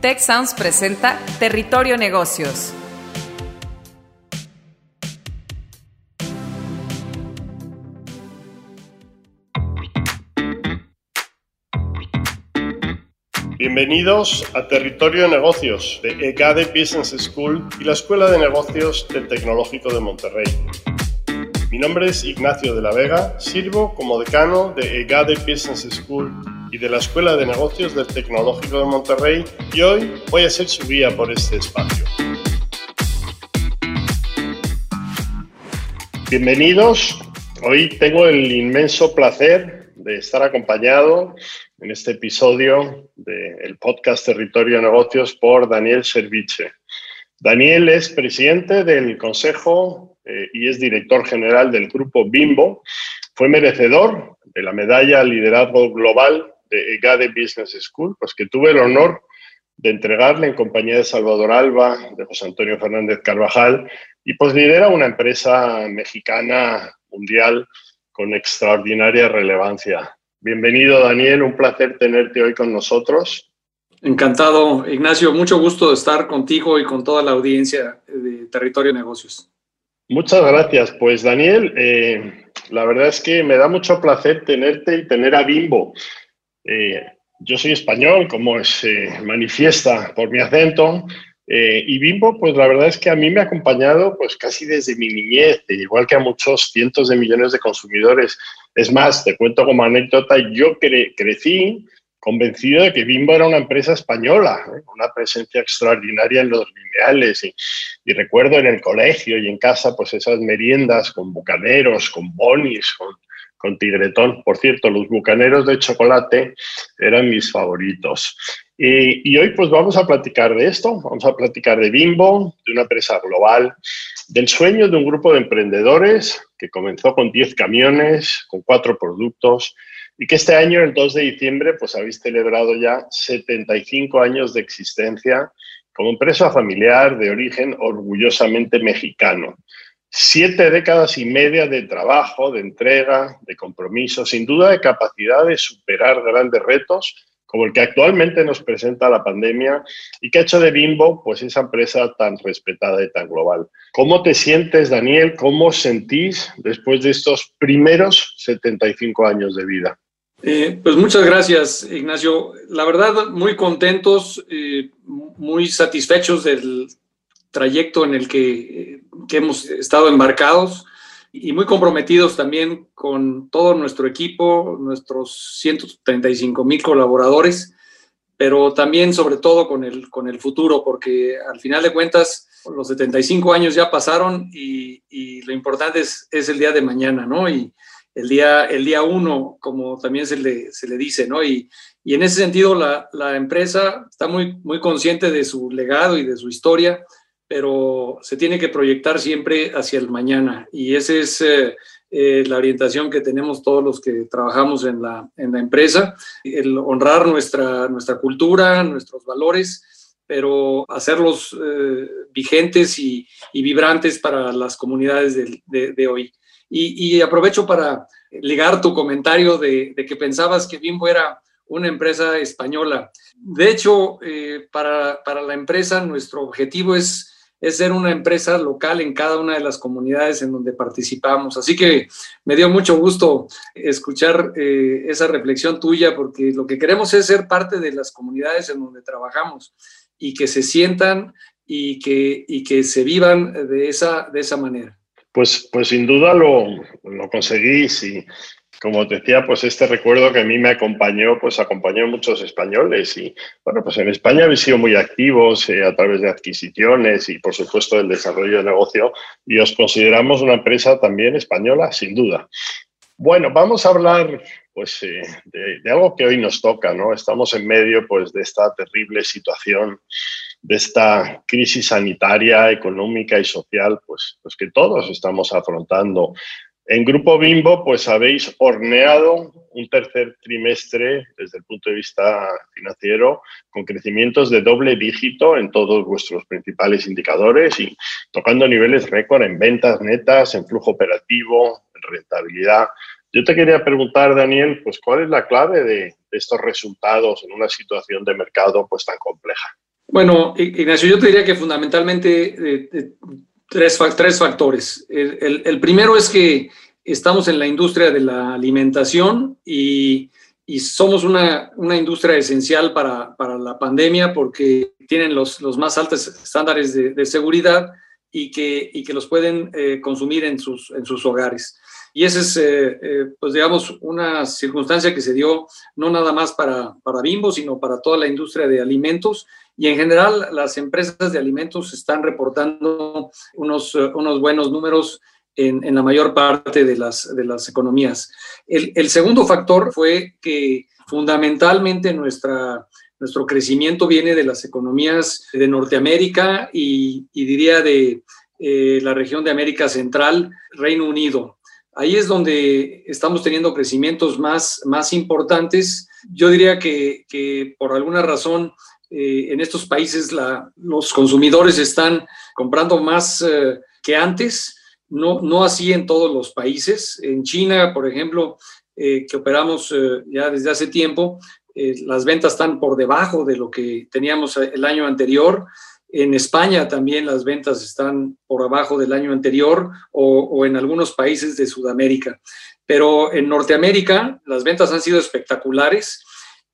Tech Sounds presenta Territorio Negocios. Bienvenidos a Territorio Negocios de EGADE Business School y la Escuela de Negocios del Tecnológico de Monterrey. Mi nombre es Ignacio de la Vega, sirvo como decano de EGADE Business School y de la Escuela de Negocios del Tecnológico de Monterrey y hoy voy a ser su guía por este espacio. Bienvenidos, hoy tengo el inmenso placer de estar acompañado en este episodio del podcast Territorio de Negocios por Daniel Serviche. Daniel es presidente del Consejo eh, y es director general del grupo Bimbo. Fue merecedor de la medalla Liderazgo Global de EGADE Business School, pues que tuve el honor de entregarle en compañía de Salvador Alba, de José Antonio Fernández Carvajal, y pues lidera una empresa mexicana mundial con extraordinaria relevancia. Bienvenido, Daniel, un placer tenerte hoy con nosotros. Encantado, Ignacio, mucho gusto de estar contigo y con toda la audiencia de Territorio Negocios. Muchas gracias. Pues Daniel, eh, la verdad es que me da mucho placer tenerte y tener a Bimbo. Eh, yo soy español, como se manifiesta por mi acento, eh, y Bimbo, pues la verdad es que a mí me ha acompañado pues casi desde mi niñez, igual que a muchos cientos de millones de consumidores. Es más, te cuento como anécdota, yo crecí convencido de que Bimbo era una empresa española, ¿eh? una presencia extraordinaria en los lineales. Y, y, recuerdo en el colegio y en casa, pues esas meriendas con bucaneros, con bonis, con con Tigretón. Por cierto, los bucaneros de chocolate eran mis favoritos. Y, hoy pues vamos a platicar de esto, vamos a platicar de Bimbo, de una empresa global, del sueño de un grupo de emprendedores que comenzó con 10 camiones, con 4 productos y que este año, el 2 de diciembre, pues habéis celebrado ya 75 años de existencia como empresa familiar de origen orgullosamente mexicano. Siete décadas y media de trabajo, de entrega, de compromiso, sin duda de capacidad de superar grandes retos como el que actualmente nos presenta la pandemia y que ha hecho de Bimbo pues esa empresa tan respetada y tan global. ¿Cómo te sientes, Daniel? ¿Cómo sentís después de estos primeros 75 años de vida? Eh, pues muchas gracias, Ignacio. La verdad, muy contentos, eh, muy satisfechos del trayecto en el que, hemos estado embarcados y muy comprometidos también con todo nuestro equipo, nuestros 135 mil colaboradores, pero también sobre todo con el, con el futuro, porque al final de cuentas los 75 años ya pasaron y, lo importante es, es, el día de mañana, ¿no? Y el día, el día uno, como también se le, se le dice, ¿no? Y, y en ese sentido la, la, empresa está muy, muy consciente de su legado y de su historia pero se tiene que proyectar siempre hacia el mañana y esa es eh, eh, la orientación que tenemos todos los que trabajamos en la, en la empresa, el honrar nuestra, nuestra cultura, nuestros valores, pero hacerlos eh, vigentes y, y, vibrantes para las comunidades de, de, hoy. Y, y, aprovecho para ligar tu comentario de, de, que pensabas que Bimbo era una empresa española. De hecho, para, para la empresa nuestro objetivo es es ser una empresa local en cada una de las comunidades en donde participamos. Así que me dio mucho gusto escuchar eh, esa reflexión tuya, porque lo que queremos es ser parte de las comunidades en donde trabajamos y que se sientan y que, y que se vivan de esa, de esa manera. Pues, pues sin duda lo, lo conseguís y, como te decía, pues este recuerdo que a mí me acompañó, pues acompañó a muchos españoles y bueno, pues en España habéis sido muy activos eh, a través de adquisiciones y por supuesto del desarrollo de negocio y os consideramos una empresa también española, sin duda. Bueno, vamos a hablar pues eh, de, de, algo que hoy nos toca, ¿no? Estamos en medio pues de esta terrible situación, de esta crisis sanitaria, económica y social, pues, pues que todos estamos afrontando en Grupo Bimbo, pues habéis horneado un tercer trimestre desde el punto de vista financiero con crecimientos de doble dígito en todos vuestros principales indicadores y tocando niveles récord en ventas netas, en flujo operativo, en rentabilidad. Yo te quería preguntar, Daniel, pues cuál es la clave de, estos resultados en una situación de mercado pues tan compleja. Bueno, Ignacio, yo te diría que fundamentalmente eh, tres, tres factores. El, primero es que estamos en la industria de la alimentación y, somos una, industria esencial para, la pandemia porque tienen los, más altos estándares de, seguridad y que, que, los pueden eh, consumir en sus, en sus hogares. Y esa es, eh, eh, pues digamos, una circunstancia que se dio no nada más para, para Bimbo, sino para toda la industria de alimentos. Y en general, las empresas de alimentos están reportando unos, eh, unos buenos números en, en, la mayor parte de las, de las economías. El, el segundo factor fue que fundamentalmente nuestra, nuestro crecimiento viene de las economías de Norteamérica y, y diría de la región de América Central, Reino Unido. Ahí es donde estamos teniendo crecimientos más, más importantes. Yo diría que, que por alguna razón eh, en estos países la, los consumidores están comprando más eh, que antes, no, no así en todos los países. En China, por ejemplo, eh, que operamos ya desde hace tiempo, las ventas están por debajo de lo que teníamos el año anterior. En España también las ventas están por abajo del año anterior o, en algunos países de Sudamérica. Pero en Norteamérica las ventas han sido espectaculares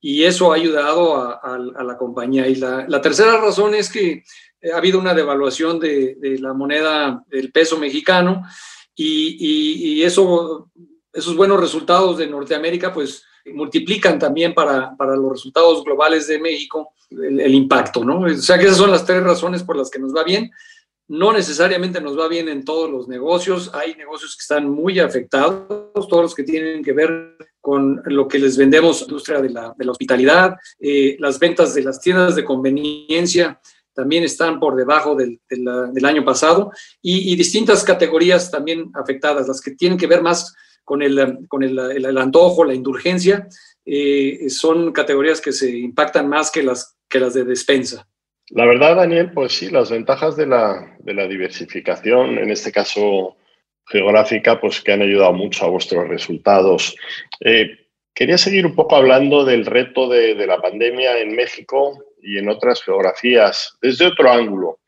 y eso ha ayudado a, la compañía. Y la, tercera razón es que ha habido una devaluación de, la moneda del peso mexicano y, eso, esos buenos resultados de Norteamérica pues multiplican también para, para los resultados globales de México el, impacto, ¿no? O sea que esas son las tres razones por las que nos va bien. No necesariamente nos va bien en todos los negocios. Hay negocios que están muy afectados, todos los que tienen que ver con lo que les vendemos, industria de la, hospitalidad, eh, las ventas de las tiendas de conveniencia también están por debajo del, año pasado y, y, distintas categorías también afectadas, las que tienen que ver más con el, con el, el antojo, la indulgencia, eh, son categorías que se impactan más que las, que las de despensa. La verdad, Daniel, pues sí, las ventajas de la, de la diversificación, en este caso geográfica, pues que han ayudado mucho a vuestros resultados. Eh, quería seguir un poco hablando del reto de, la pandemia en México y en otras geografías, desde otro ángulo.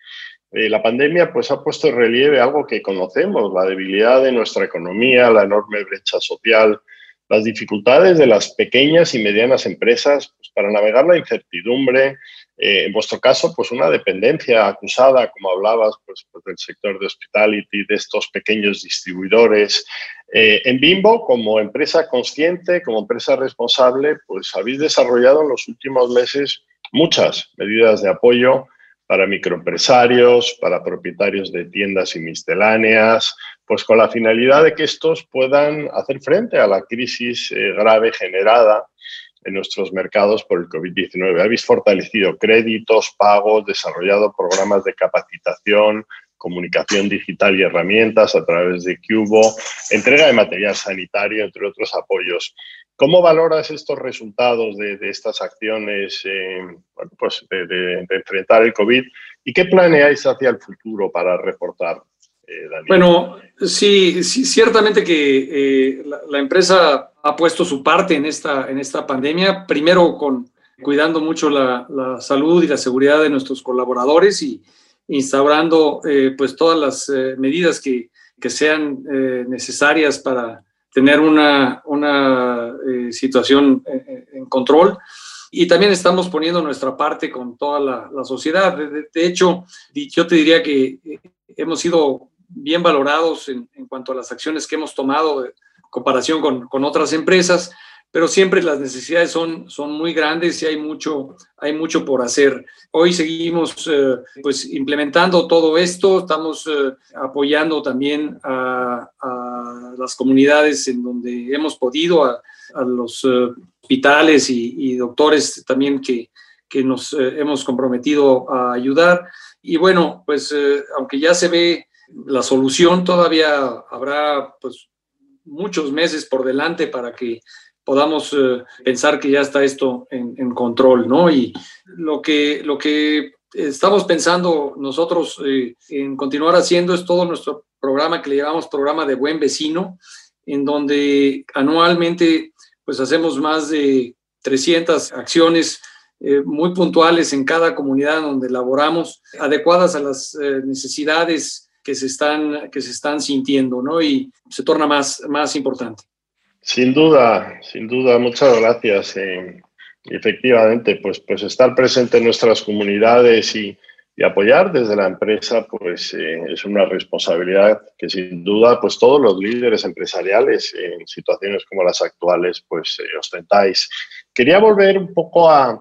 Eh, la pandemia pues, ha puesto en relieve algo que conocemos, la debilidad de nuestra economía, la enorme brecha social, las dificultades de las pequeñas y medianas empresas pues, para navegar la incertidumbre, eh, en vuestro caso, pues una dependencia acusada, como hablabas, pues, pues del sector de hospitality, de estos pequeños distribuidores. Eh, en Bimbo, como empresa consciente, como empresa responsable, pues habéis desarrollado en los últimos meses muchas medidas de apoyo para microempresarios, para propietarios de tiendas y misceláneas, pues con la finalidad de que estos puedan hacer frente a la crisis eh, grave generada en nuestros mercados por el COVID-19. Habéis fortalecido créditos, pagos, desarrollado programas de capacitación, comunicación digital y herramientas a través de Cubo, entrega de material sanitario, entre otros apoyos. ¿Cómo valoras estos resultados de, estas acciones eh, pues de, enfrentar el COVID y qué planeáis hacia el futuro para reportar? Eh, bueno, sí, ciertamente que eh, la, empresa ha puesto su parte en esta, en esta pandemia, primero con cuidando mucho la, la salud y la seguridad de nuestros colaboradores y instaurando pues todas las medidas que, que sean necesarias para tener una, una eh, situación eh, en control. Y también estamos poniendo nuestra parte con toda la, la sociedad. De, hecho, yo te diría que eh, hemos sido bien valorados en, en, cuanto a las acciones que hemos tomado en comparación con, con otras empresas pero siempre las necesidades son, son muy grandes y hay mucho, hay mucho por hacer. Hoy seguimos eh, pues implementando todo esto, estamos eh, apoyando también a, las comunidades en donde hemos podido, a, los eh, hospitales y, doctores también que, que nos hemos comprometido a ayudar. Y bueno, pues aunque ya se ve la solución, todavía habrá pues muchos meses por delante para que podamos eh, pensar que ya está esto en, control, ¿no? Y lo que, lo que estamos pensando nosotros eh, en continuar haciendo es todo nuestro programa que le llamamos programa de buen vecino, en donde anualmente pues hacemos más de 300 acciones eh, muy puntuales en cada comunidad donde laboramos, adecuadas a las eh, necesidades que se están, que se están sintiendo, ¿no? Y se torna más, más importante. Sin duda, sin duda, muchas gracias. efectivamente, pues, pues estar presente en nuestras comunidades y, y apoyar desde la empresa pues eh, es una responsabilidad que sin duda pues todos los líderes empresariales en situaciones como las actuales pues eh, ostentáis. Quería volver un poco a,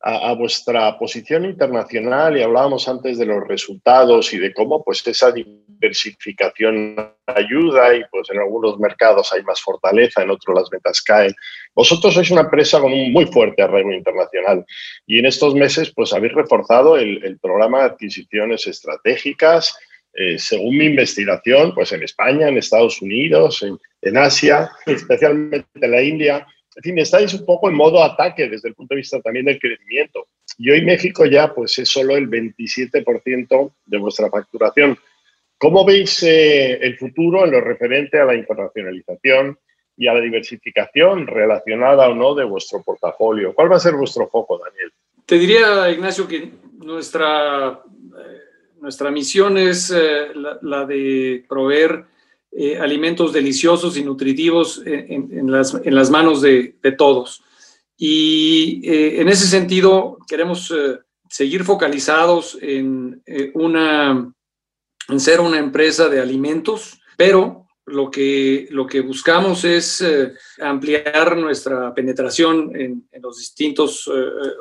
a, vuestra posición internacional y hablábamos antes de los resultados y de cómo pues esa diversificación ayuda y pues en algunos mercados hay más fortaleza, en otros las ventas caen. Vosotros sois una empresa con un muy fuerte arraigo internacional y en estos meses pues habéis reforzado el, programa de adquisiciones estratégicas, eh, según mi investigación, pues en España, en Estados Unidos, en, en Asia, especialmente en la India, en fin, estáis un poco en modo ataque desde el punto de vista también del crecimiento. Y hoy México ya pues es solo el 27% de vuestra facturación. ¿Cómo veis eh, el futuro en lo referente a la internacionalización y a la diversificación relacionada o no de vuestro portafolio? ¿Cuál va a ser vuestro foco, Daniel? Te diría, Ignacio, que nuestra, eh, nuestra misión es eh, la, de proveer eh, alimentos deliciosos y nutritivos en, las, manos de, todos. Y eh, en ese sentido, queremos eh, seguir focalizados en, una, en ser una empresa de alimentos, pero lo que, lo que buscamos es ampliar nuestra penetración en, los distintos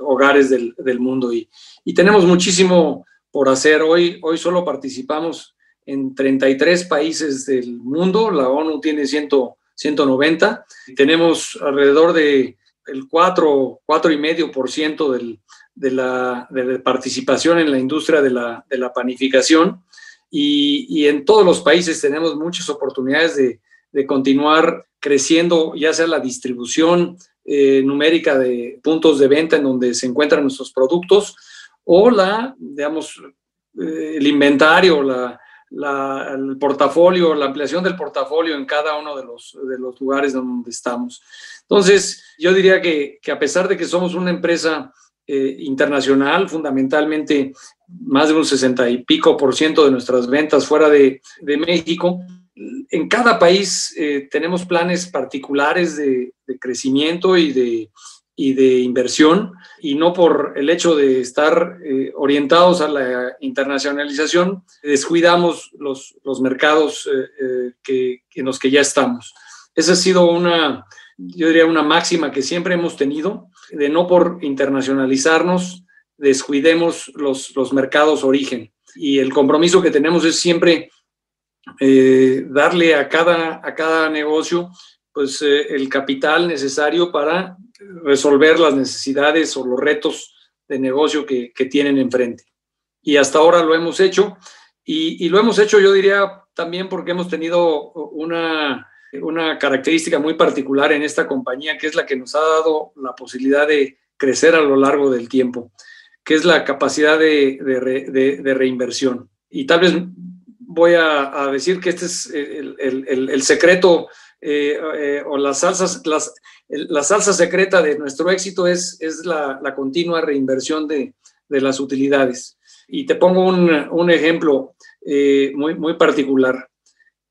hogares del, mundo. Y, y, tenemos muchísimo por hacer. Hoy, hoy solo participamos en 33 países del mundo, la ONU tiene 190, tenemos alrededor de el 4, 4,5% del, de, la, de participación en la industria de la, de la panificación. Y, y, en todos los países tenemos muchas oportunidades de, de continuar creciendo, ya sea la distribución eh, numérica de puntos de venta en donde se encuentran nuestros productos o la, digamos, eh, el inventario, la, el portafolio, la ampliación del portafolio en cada uno de los, de los lugares donde estamos. Entonces, yo diría que, que a pesar de que somos una empresa eh, internacional, fundamentalmente más de un 60 y pico por ciento de nuestras ventas fuera de, de México, en cada país eh, tenemos planes particulares de, de crecimiento y de, y de inversión, y no por el hecho de estar eh, orientados a la internacionalización, descuidamos los, los mercados eh, eh, que, en los que ya estamos. Esa ha sido una, yo diría, una máxima que siempre hemos tenido, de no por internacionalizarnos, descuidemos los, los mercados origen. Y el compromiso que tenemos es siempre darle a cada, a cada negocio pues, el capital necesario para resolver las necesidades o los retos de negocio que, tienen enfrente. Y hasta ahora lo hemos hecho. Y, lo hemos hecho, yo diría, también porque hemos tenido una, una característica muy particular en esta compañía, que es la que nos ha dado la posibilidad de crecer a lo largo del tiempo, que es la capacidad de, reinversión. Y tal vez voy a, decir que este es el secreto eh, eh, o las salsas, la salsa secreta de nuestro éxito es, es la, la continua reinversión de, de, las utilidades. Y te pongo un, un ejemplo eh, muy, muy particular.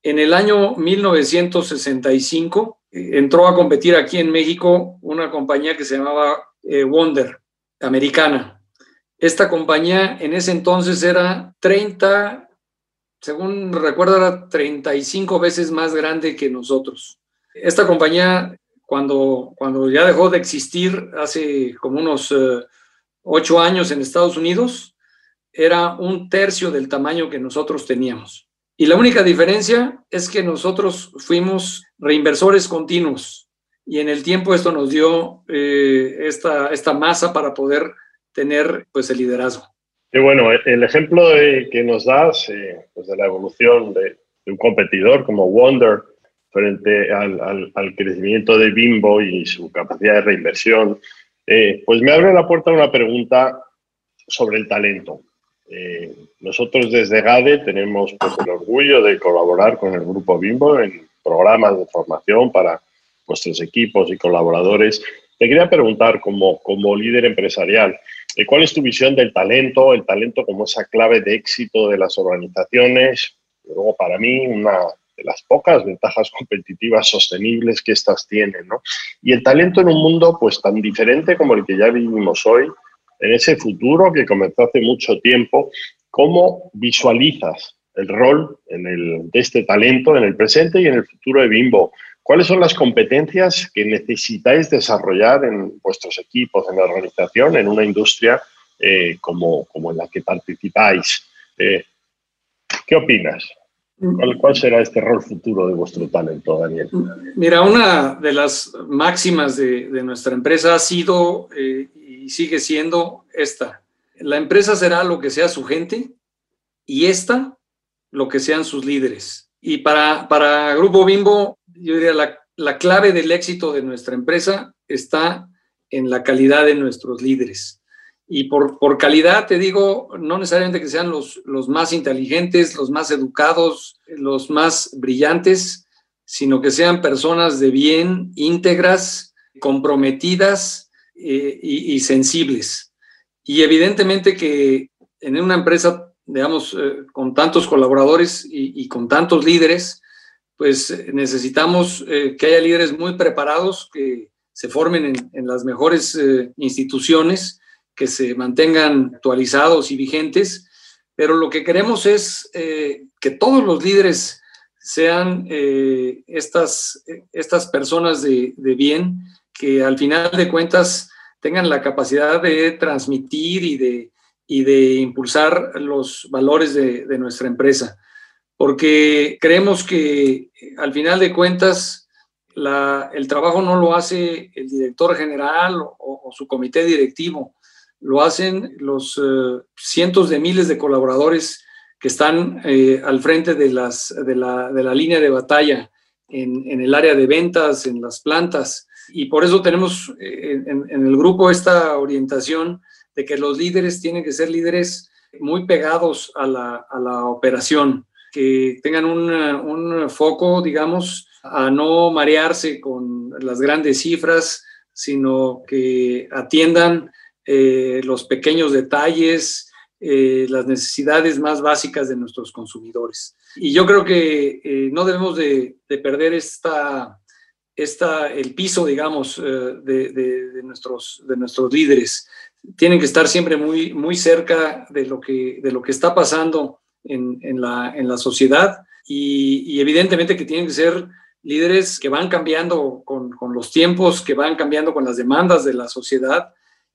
En el año 1965 entró a competir aquí en México una compañía que se llamaba Wonder, americana. Esta compañía en ese entonces era 30 según recuerdo, era 35 veces más grande que nosotros. Esta compañía, cuando, cuando ya dejó de existir hace como unos eh, ocho años en Estados Unidos, era un tercio del tamaño que nosotros teníamos. Y la única diferencia es que nosotros fuimos reinversores continuos y en el tiempo esto nos dio eh, esta, esta masa para poder tener pues el liderazgo. Bueno, el ejemplo que nos das eh, pues de la evolución de, un competidor como Wonder frente al, crecimiento de Bimbo y su capacidad de reinversión, eh, pues me abre la puerta a una pregunta sobre el talento. Eh, nosotros desde GADE tenemos pues, el orgullo de colaborar con el grupo Bimbo en programas de formación para nuestros equipos y colaboradores Te quería preguntar, como, como líder empresarial, eh, ¿cuál es tu visión del talento? El talento como esa clave de éxito de las organizaciones. Luego, para mí, una de las pocas ventajas competitivas sostenibles que éstas tienen. ¿no? Y el talento en un mundo pues tan diferente como el que ya vivimos hoy, en ese futuro que comenzó hace mucho tiempo, ¿cómo visualizas el rol en el, de este talento en el presente y en el futuro de Bimbo? ¿Cuáles son las competencias que necesitáis desarrollar en vuestros equipos, en la organización, en una industria eh, como, como, en la que participáis? Eh, ¿Qué opinas? ¿Cuál, será este rol futuro de vuestro talento, Daniel? Mira, una de las máximas de, nuestra empresa ha sido eh, y sigue siendo esta. La empresa será lo que sea su gente y esta lo que sean sus líderes. Y para, para Grupo Bimbo, yo diría, la, la clave del éxito de nuestra empresa está en la calidad de nuestros líderes. Y por, calidad te digo, no necesariamente que sean los, los más inteligentes, los más educados, los más brillantes, sino que sean personas de bien, íntegras, comprometidas eh, y, sensibles. Y evidentemente que en una empresa, digamos, eh, con tantos colaboradores y, con tantos líderes, pues eh, necesitamos eh, que haya líderes muy preparados, que se formen en, las mejores eh, instituciones, que se mantengan actualizados y vigentes, pero lo que queremos es que todos los líderes sean estas, estas personas de, bien, que al final de cuentas tengan la capacidad de transmitir y de, y de impulsar los valores de, de nuestra empresa porque creemos que eh, al final de cuentas el trabajo no lo hace el director general o, su comité directivo, lo hacen los eh, cientos de miles de colaboradores que están eh, al frente de, las, de, la, línea de batalla en, el área de ventas, en las plantas. Y por eso tenemos en, el grupo esta orientación de que los líderes tienen que ser líderes muy pegados a la, a la operación que tengan un, foco, digamos, a no marearse con las grandes cifras, sino que atiendan eh, los pequeños detalles, eh, las necesidades más básicas de nuestros consumidores. Y yo creo que eh, no debemos de, perder esta, esta, el piso, digamos, de, de, nuestros, de nuestros líderes. Tienen que estar siempre muy, muy cerca de lo, que, de lo que está pasando en, la, en la, sociedad y, evidentemente que tienen que ser líderes que van cambiando con, con, los tiempos, que van cambiando con las demandas de la sociedad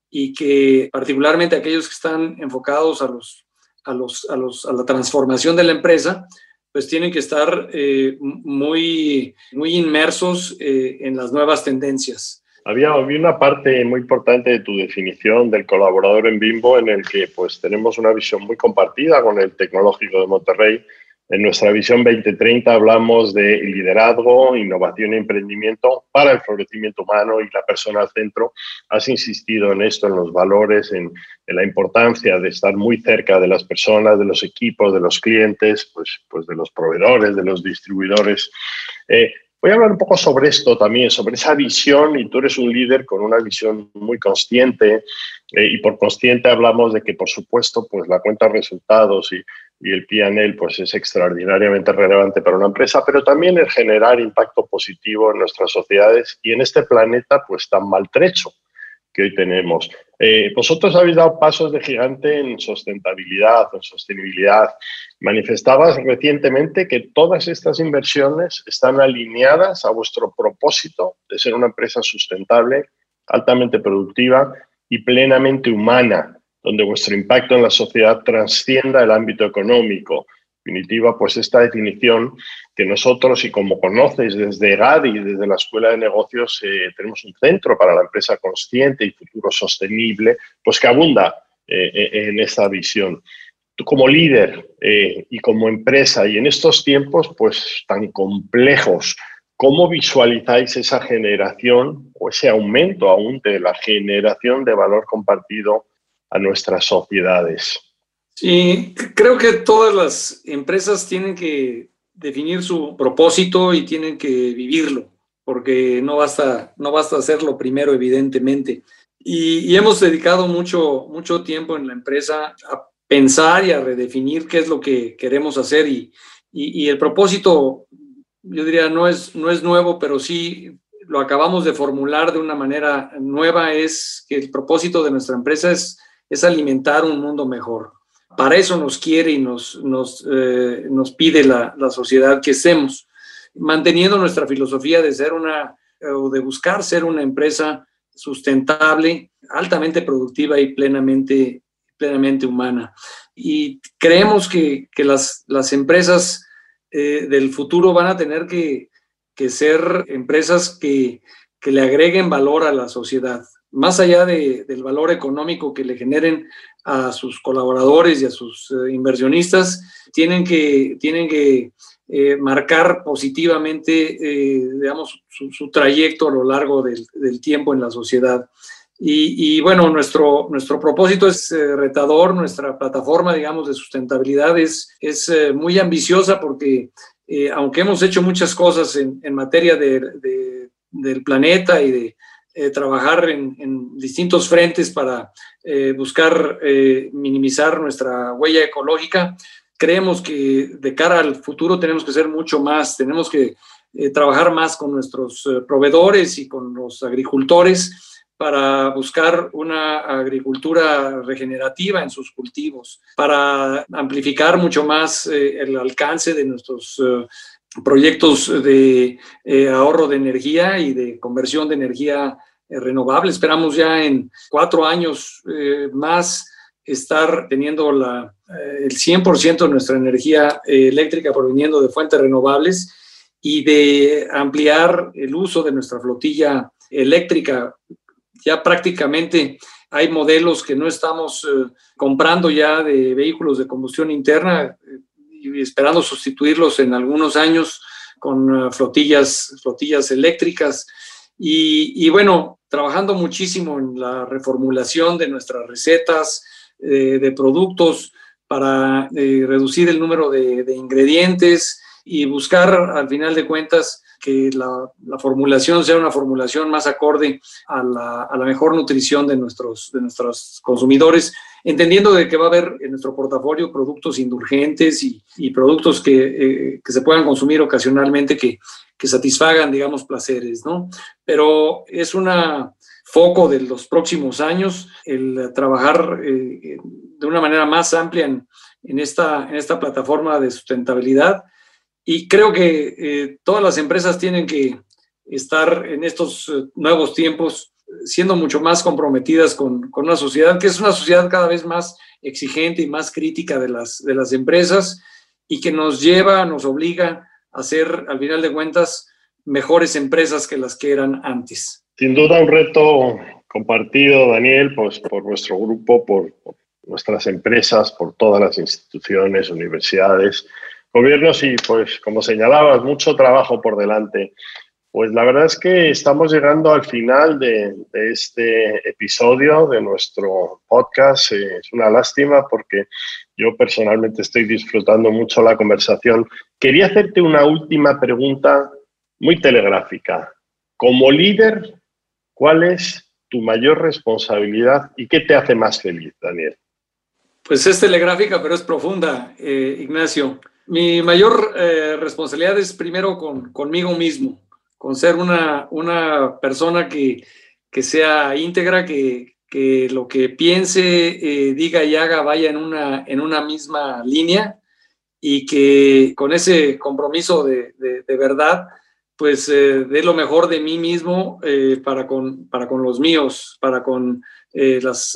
y que particularmente aquellos que están enfocados a, los, a, los, a, los, a la transformación de la empresa, pues tienen que estar eh, muy, muy inmersos eh, en las nuevas tendencias. Había, una parte muy importante de tu definición del colaborador en Bimbo en el que pues tenemos una visión muy compartida con el Tecnológico de Monterrey. En nuestra visión 2030 hablamos de liderazgo, innovación y emprendimiento para el florecimiento humano y la persona al centro. Has insistido en esto, en los valores, en, la importancia de estar muy cerca de las personas, de los equipos, de los clientes, pues, pues de los proveedores, de los distribuidores. Eh, Voy a hablar un poco sobre esto también, sobre esa visión, y tú eres un líder con una visión muy consciente, eh, y por consciente hablamos de que, por supuesto, pues la cuenta de resultados y, el PNL pues es extraordinariamente relevante para una empresa, pero también el generar impacto positivo en nuestras sociedades y en este planeta pues tan maltrecho que hoy tenemos. Eh, vosotros habéis dado pasos de gigante en sustentabilidad, en sostenibilidad. Manifestabas recientemente que todas estas inversiones están alineadas a vuestro propósito de ser una empresa sustentable, altamente productiva y plenamente humana, donde vuestro impacto en la sociedad trascienda el ámbito económico, definitiva, pues esta definición que nosotros, y como conoces desde GADI, desde la Escuela de Negocios, eh, tenemos un centro para la empresa consciente y futuro sostenible, pues que abunda eh, eh, en esta visión. Tú como líder y como empresa, y en estos tiempos pues tan complejos, ¿cómo visualizáis esa generación o ese aumento aún de la generación de valor compartido a nuestras sociedades? Sí, creo que todas las empresas tienen que definir su propósito y tienen que vivirlo. porque no basta, no basta hacerlo primero, evidentemente. Y, hemos dedicado mucho, mucho tiempo en la empresa a pensar y a redefinir qué es lo que queremos hacer y, y, el propósito, yo diría, no es, no es nuevo, pero sí lo acabamos de formular de una manera nueva, es que el propósito de nuestra empresa es, es alimentar un mundo mejor. Para eso nos quiere y nos, nos, eh, nos pide la, la, sociedad que estemos, manteniendo nuestra filosofía de ser una, o de buscar ser una empresa sustentable, altamente productiva y plenamente, plenamente humana. Y creemos que, que las, las, empresas eh, del futuro van a tener que, que ser empresas que, que, le agreguen valor a la sociedad, más allá de, del valor económico que le generen a sus colaboradores y a sus eh, inversionistas, tienen que, tienen que eh, marcar positivamente, eh, digamos, su, trayecto a lo largo del, tiempo en la sociedad. Y, bueno, nuestro, nuestro propósito es retador, nuestra plataforma, digamos, de sustentabilidad es, es muy ambiciosa porque aunque hemos hecho muchas cosas en, en materia de, del planeta y de trabajar en, distintos frentes para buscar minimizar nuestra huella ecológica, creemos que de cara al futuro tenemos que ser mucho más, tenemos que eh, trabajar más con nuestros eh, proveedores y con los agricultores para buscar una agricultura regenerativa en sus cultivos, para amplificar mucho más eh, el alcance de nuestros proyectos de ahorro de energía y de conversión de energía renovable. Esperamos ya en cuatro años más estar teniendo la, eh, el 100% de nuestra energía eh, eléctrica proveniendo de fuentes renovables y de ampliar el uso de nuestra flotilla eléctrica. Ya prácticamente hay modelos que no estamos eh, comprando ya de vehículos de combustión interna esperando sustituirlos en algunos años con flotillas, flotillas eléctricas. Y, bueno, trabajando muchísimo en la reformulación de nuestras recetas, eh, de productos para eh, reducir el número de, ingredientes y buscar, al final de cuentas, que la, formulación sea una formulación más acorde a la, mejor nutrición de nuestros, de nuestros consumidores, entendiendo de que va a haber en nuestro portafolio productos indulgentes y, productos que, eh, que, se puedan consumir ocasionalmente que, que satisfagan, digamos, placeres, ¿no? Pero es una, foco de los próximos años, el trabajar eh, de una manera más amplia en, en, esta, en esta plataforma de sustentabilidad. Y creo que eh, todas las empresas tienen que estar en estos eh, nuevos tiempos siendo mucho más comprometidas con, con, una sociedad que es una sociedad cada vez más exigente y más crítica de las, de las empresas y que nos lleva, nos obliga a ser, al final de cuentas, mejores empresas que las que eran antes. Sin duda un reto compartido, Daniel, pues por nuestro grupo, por, nuestras empresas, por todas las instituciones, universidades, gobiernos y pues como señalabas, mucho trabajo por delante. Pues la verdad es que estamos llegando al final de, este episodio de nuestro podcast. Eh, es una lástima porque yo personalmente estoy disfrutando mucho la conversación. Quería hacerte una última pregunta muy telegráfica. Como líder, ¿Cuál es tu mayor responsabilidad y qué te hace más feliz, Daniel? Pues es telegráfica, pero es profunda, eh, Ignacio. Mi mayor eh, responsabilidad es primero con, conmigo mismo, con ser una, una persona que, que sea íntegra, que, que, lo que piense, eh, diga y haga vaya en una, en una misma línea y que con ese compromiso de, de, verdad pues eh, dé lo mejor de mí mismo eh, para, con, para con los míos, para con eh, las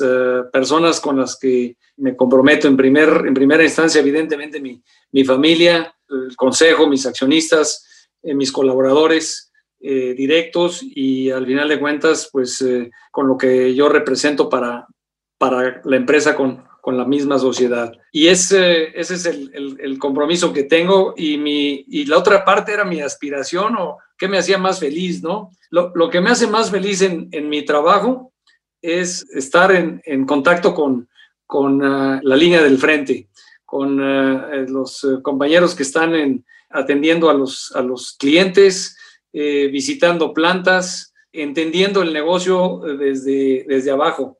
personas con las que me comprometo en, primer, en primera instancia, evidentemente mi, mi familia, el consejo, mis accionistas, mis colaboradores directos y al final de cuentas, pues con lo que yo represento para, para la empresa con, con la misma sociedad. Y ese, ese es el, el, compromiso que tengo y, mi, y la otra parte era mi aspiración o qué me hacía más feliz, ¿no? Lo, lo que me hace más feliz en, en mi trabajo es estar en, en contacto con, con uh, la línea del frente, con uh, los uh, compañeros que están en, atendiendo a los, a los clientes, eh, visitando plantas, entendiendo el negocio desde, desde abajo,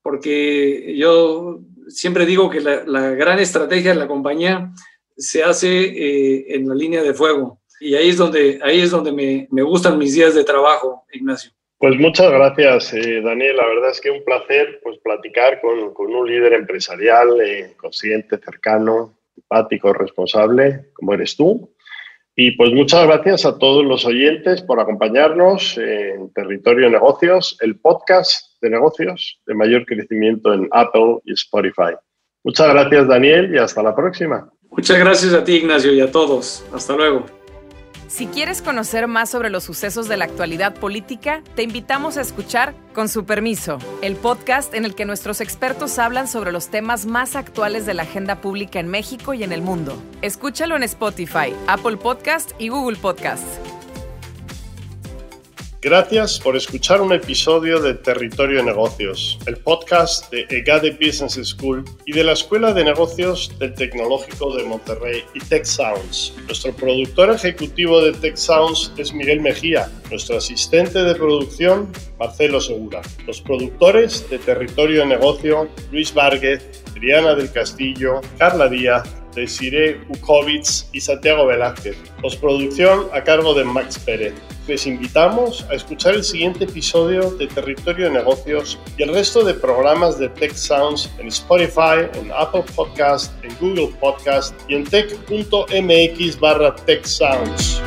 porque yo siempre digo que la, gran estrategia de la compañía se hace eh, en la línea de fuego. Y ahí es donde, ahí es donde me, me gustan mis días de trabajo, Ignacio. Pues muchas gracias, eh, Daniel. La verdad es que un placer pues, platicar con, con un líder empresarial eh, consciente, cercano, empático, responsable, como eres tú. Y pues muchas gracias a todos los oyentes por acompañarnos en Territorio Negocios, el podcast de negocios de mayor crecimiento en Apple y Spotify. Muchas gracias, Daniel, y hasta la próxima. Muchas gracias a ti, Ignacio, y a todos. Hasta luego. Si quieres conocer más sobre los sucesos de la actualidad política, te invitamos a escuchar Con su permiso, el podcast en el que nuestros expertos hablan sobre los temas más actuales de la agenda pública en México y en el mundo. Escúchalo en Spotify, Apple Podcast y Google Podcast. Gracias por escuchar un episodio de Territorio Negocios, el podcast de EGADE Business School y de la Escuela de Negocios del Tecnológico de Monterrey y Tech Sounds. Nuestro productor ejecutivo de Tech Sounds es Miguel Mejía, nuestro asistente de producción Marcelo Segura, los productores de Territorio Negocio Luis Vargas, Triana del Castillo, Carla Díaz, Desiree Ukovitz y Santiago Velázquez. Postproducción a cargo de Max Pérez les invitamos a escuchar el siguiente episodio de Territorio de Negocios y el resto de programas de Tech Sounds en Spotify, en Apple Podcast, en Google Podcast y en tech.mx barra Tech Sounds.